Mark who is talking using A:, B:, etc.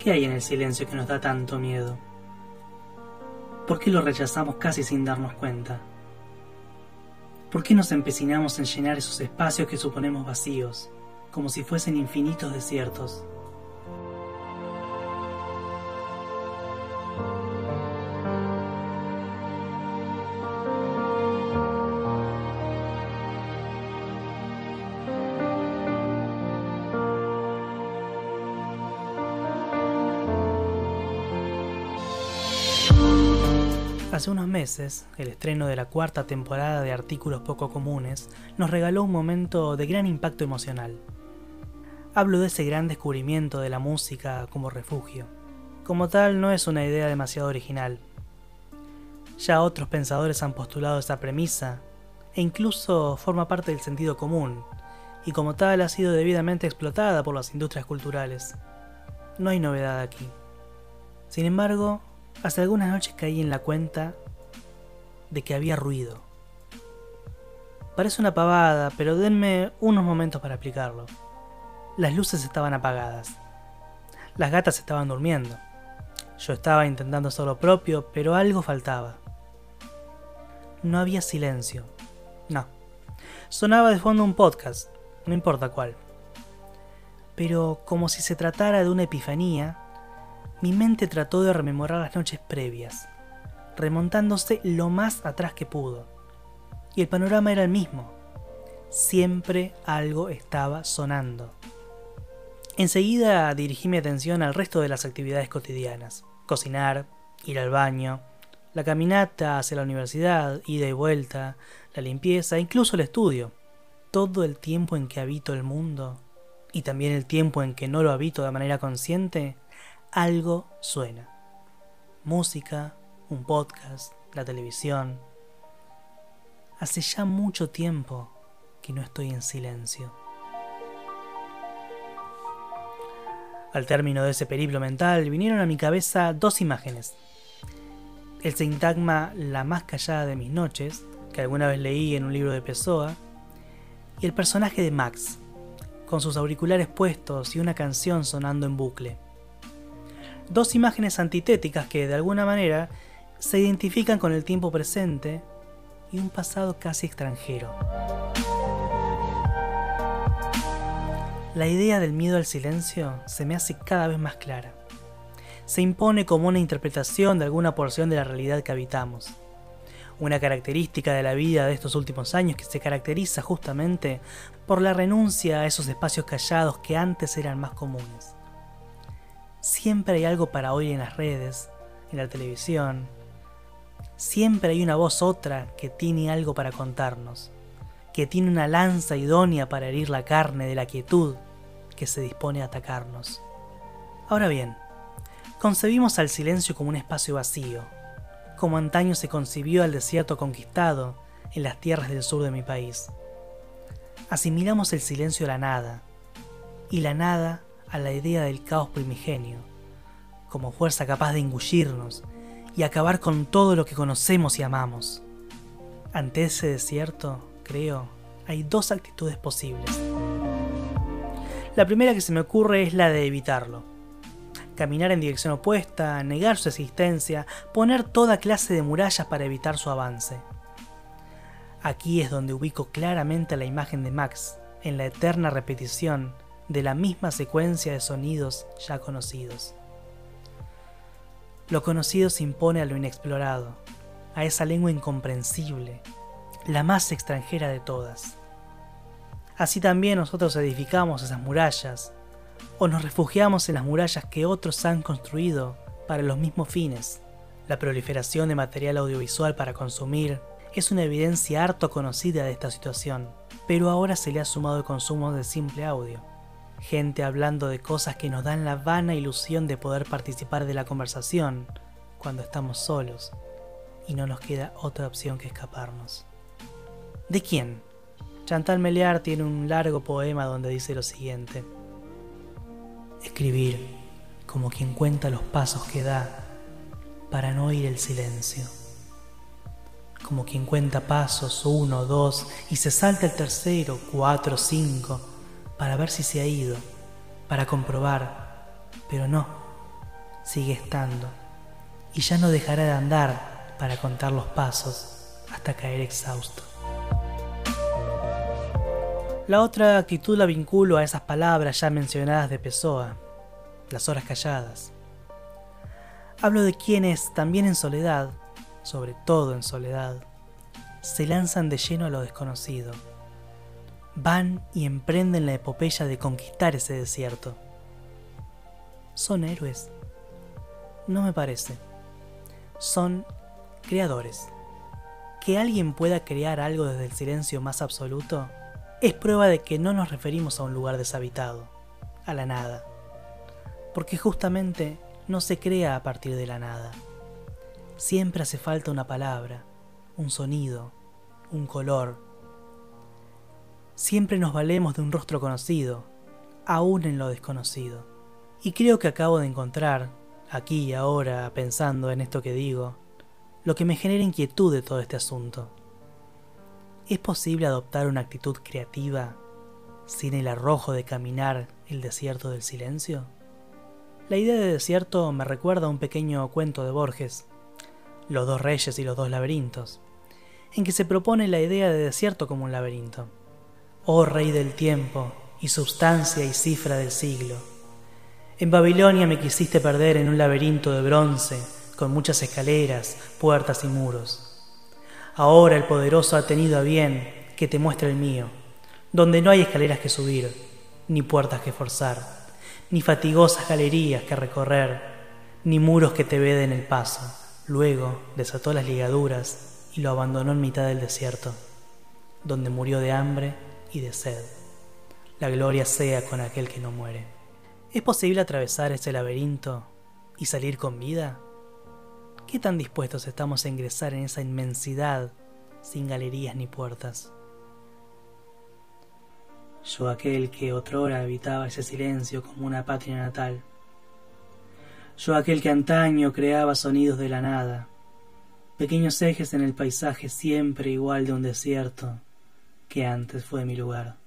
A: ¿Qué hay en el silencio que nos da tanto miedo? ¿Por qué lo rechazamos casi sin darnos cuenta? ¿Por qué nos empecinamos en llenar esos espacios que suponemos vacíos, como si fuesen infinitos desiertos? Hace unos meses, el estreno de la cuarta temporada de Artículos Poco Comunes nos regaló un momento de gran impacto emocional. Hablo de ese gran descubrimiento de la música como refugio. Como tal, no es una idea demasiado original. Ya otros pensadores han postulado esa premisa, e incluso forma parte del sentido común, y como tal ha sido debidamente explotada por las industrias culturales. No hay novedad aquí. Sin embargo, Hace algunas noches caí en la cuenta de que había ruido. Parece una pavada, pero denme unos momentos para explicarlo. Las luces estaban apagadas. Las gatas estaban durmiendo. Yo estaba intentando hacer lo propio, pero algo faltaba. No había silencio. No. Sonaba de fondo un podcast, no importa cuál. Pero como si se tratara de una epifanía, mi mente trató de rememorar las noches previas, remontándose lo más atrás que pudo. Y el panorama era el mismo. Siempre algo estaba sonando. Enseguida dirigí mi atención al resto de las actividades cotidianas. Cocinar, ir al baño, la caminata hacia la universidad, ida y vuelta, la limpieza, incluso el estudio. Todo el tiempo en que habito el mundo, y también el tiempo en que no lo habito de manera consciente, algo suena. Música, un podcast, la televisión. Hace ya mucho tiempo que no estoy en silencio. Al término de ese periplo mental vinieron a mi cabeza dos imágenes. El sintagma La más callada de mis noches, que alguna vez leí en un libro de Pessoa, y el personaje de Max, con sus auriculares puestos y una canción sonando en bucle dos imágenes antitéticas que de alguna manera se identifican con el tiempo presente y un pasado casi extranjero. La idea del miedo al silencio se me hace cada vez más clara. Se impone como una interpretación de alguna porción de la realidad que habitamos. Una característica de la vida de estos últimos años que se caracteriza justamente por la renuncia a esos espacios callados que antes eran más comunes. Siempre hay algo para oír en las redes, en la televisión. Siempre hay una voz otra que tiene algo para contarnos, que tiene una lanza idónea para herir la carne de la quietud que se dispone a atacarnos. Ahora bien, concebimos al silencio como un espacio vacío, como antaño se concibió al desierto conquistado en las tierras del sur de mi país. Asimilamos el silencio a la nada, y la nada a la idea del caos primigenio, como fuerza capaz de engullirnos y acabar con todo lo que conocemos y amamos. Ante ese desierto, creo, hay dos actitudes posibles. La primera que se me ocurre es la de evitarlo. Caminar en dirección opuesta, negar su existencia, poner toda clase de murallas para evitar su avance. Aquí es donde ubico claramente la imagen de Max, en la eterna repetición de la misma secuencia de sonidos ya conocidos. Lo conocido se impone a lo inexplorado, a esa lengua incomprensible, la más extranjera de todas. Así también nosotros edificamos esas murallas, o nos refugiamos en las murallas que otros han construido para los mismos fines. La proliferación de material audiovisual para consumir es una evidencia harto conocida de esta situación, pero ahora se le ha sumado el consumo de simple audio gente hablando de cosas que nos dan la vana ilusión de poder participar de la conversación cuando estamos solos y no nos queda otra opción que escaparnos. ¿De quién? Chantal Melear tiene un largo poema donde dice lo siguiente. Escribir como quien cuenta los pasos que da para no oír el silencio. Como quien cuenta pasos, uno, dos, y se salta el tercero, cuatro, cinco, para ver si se ha ido, para comprobar, pero no, sigue estando y ya no dejará de andar para contar los pasos hasta caer exhausto. La otra actitud la vinculo a esas palabras ya mencionadas de Pessoa, las horas calladas. Hablo de quienes, también en soledad, sobre todo en soledad, se lanzan de lleno a lo desconocido. Van y emprenden la epopeya de conquistar ese desierto. ¿Son héroes? No me parece. Son creadores. Que alguien pueda crear algo desde el silencio más absoluto es prueba de que no nos referimos a un lugar deshabitado, a la nada. Porque justamente no se crea a partir de la nada. Siempre hace falta una palabra, un sonido, un color. Siempre nos valemos de un rostro conocido, aún en lo desconocido. Y creo que acabo de encontrar, aquí y ahora, pensando en esto que digo, lo que me genera inquietud de todo este asunto. ¿Es posible adoptar una actitud creativa sin el arrojo de caminar el desierto del silencio? La idea de desierto me recuerda a un pequeño cuento de Borges, Los dos reyes y los dos laberintos, en que se propone la idea de desierto como un laberinto. Oh rey del tiempo, y sustancia y cifra del siglo, en Babilonia me quisiste perder en un laberinto de bronce, con muchas escaleras, puertas y muros. Ahora el poderoso ha tenido a bien que te muestre el mío, donde no hay escaleras que subir, ni puertas que forzar, ni fatigosas galerías que recorrer, ni muros que te veden el paso. Luego desató las ligaduras y lo abandonó en mitad del desierto, donde murió de hambre y de sed. La gloria sea con aquel que no muere. ¿Es posible atravesar ese laberinto y salir con vida? ¿Qué tan dispuestos estamos a ingresar en esa inmensidad sin galerías ni puertas? Yo aquel que otrora habitaba ese silencio como una patria natal. Yo aquel que antaño creaba sonidos de la nada, pequeños ejes en el paisaje siempre igual de un desierto que antes fue mi lugar.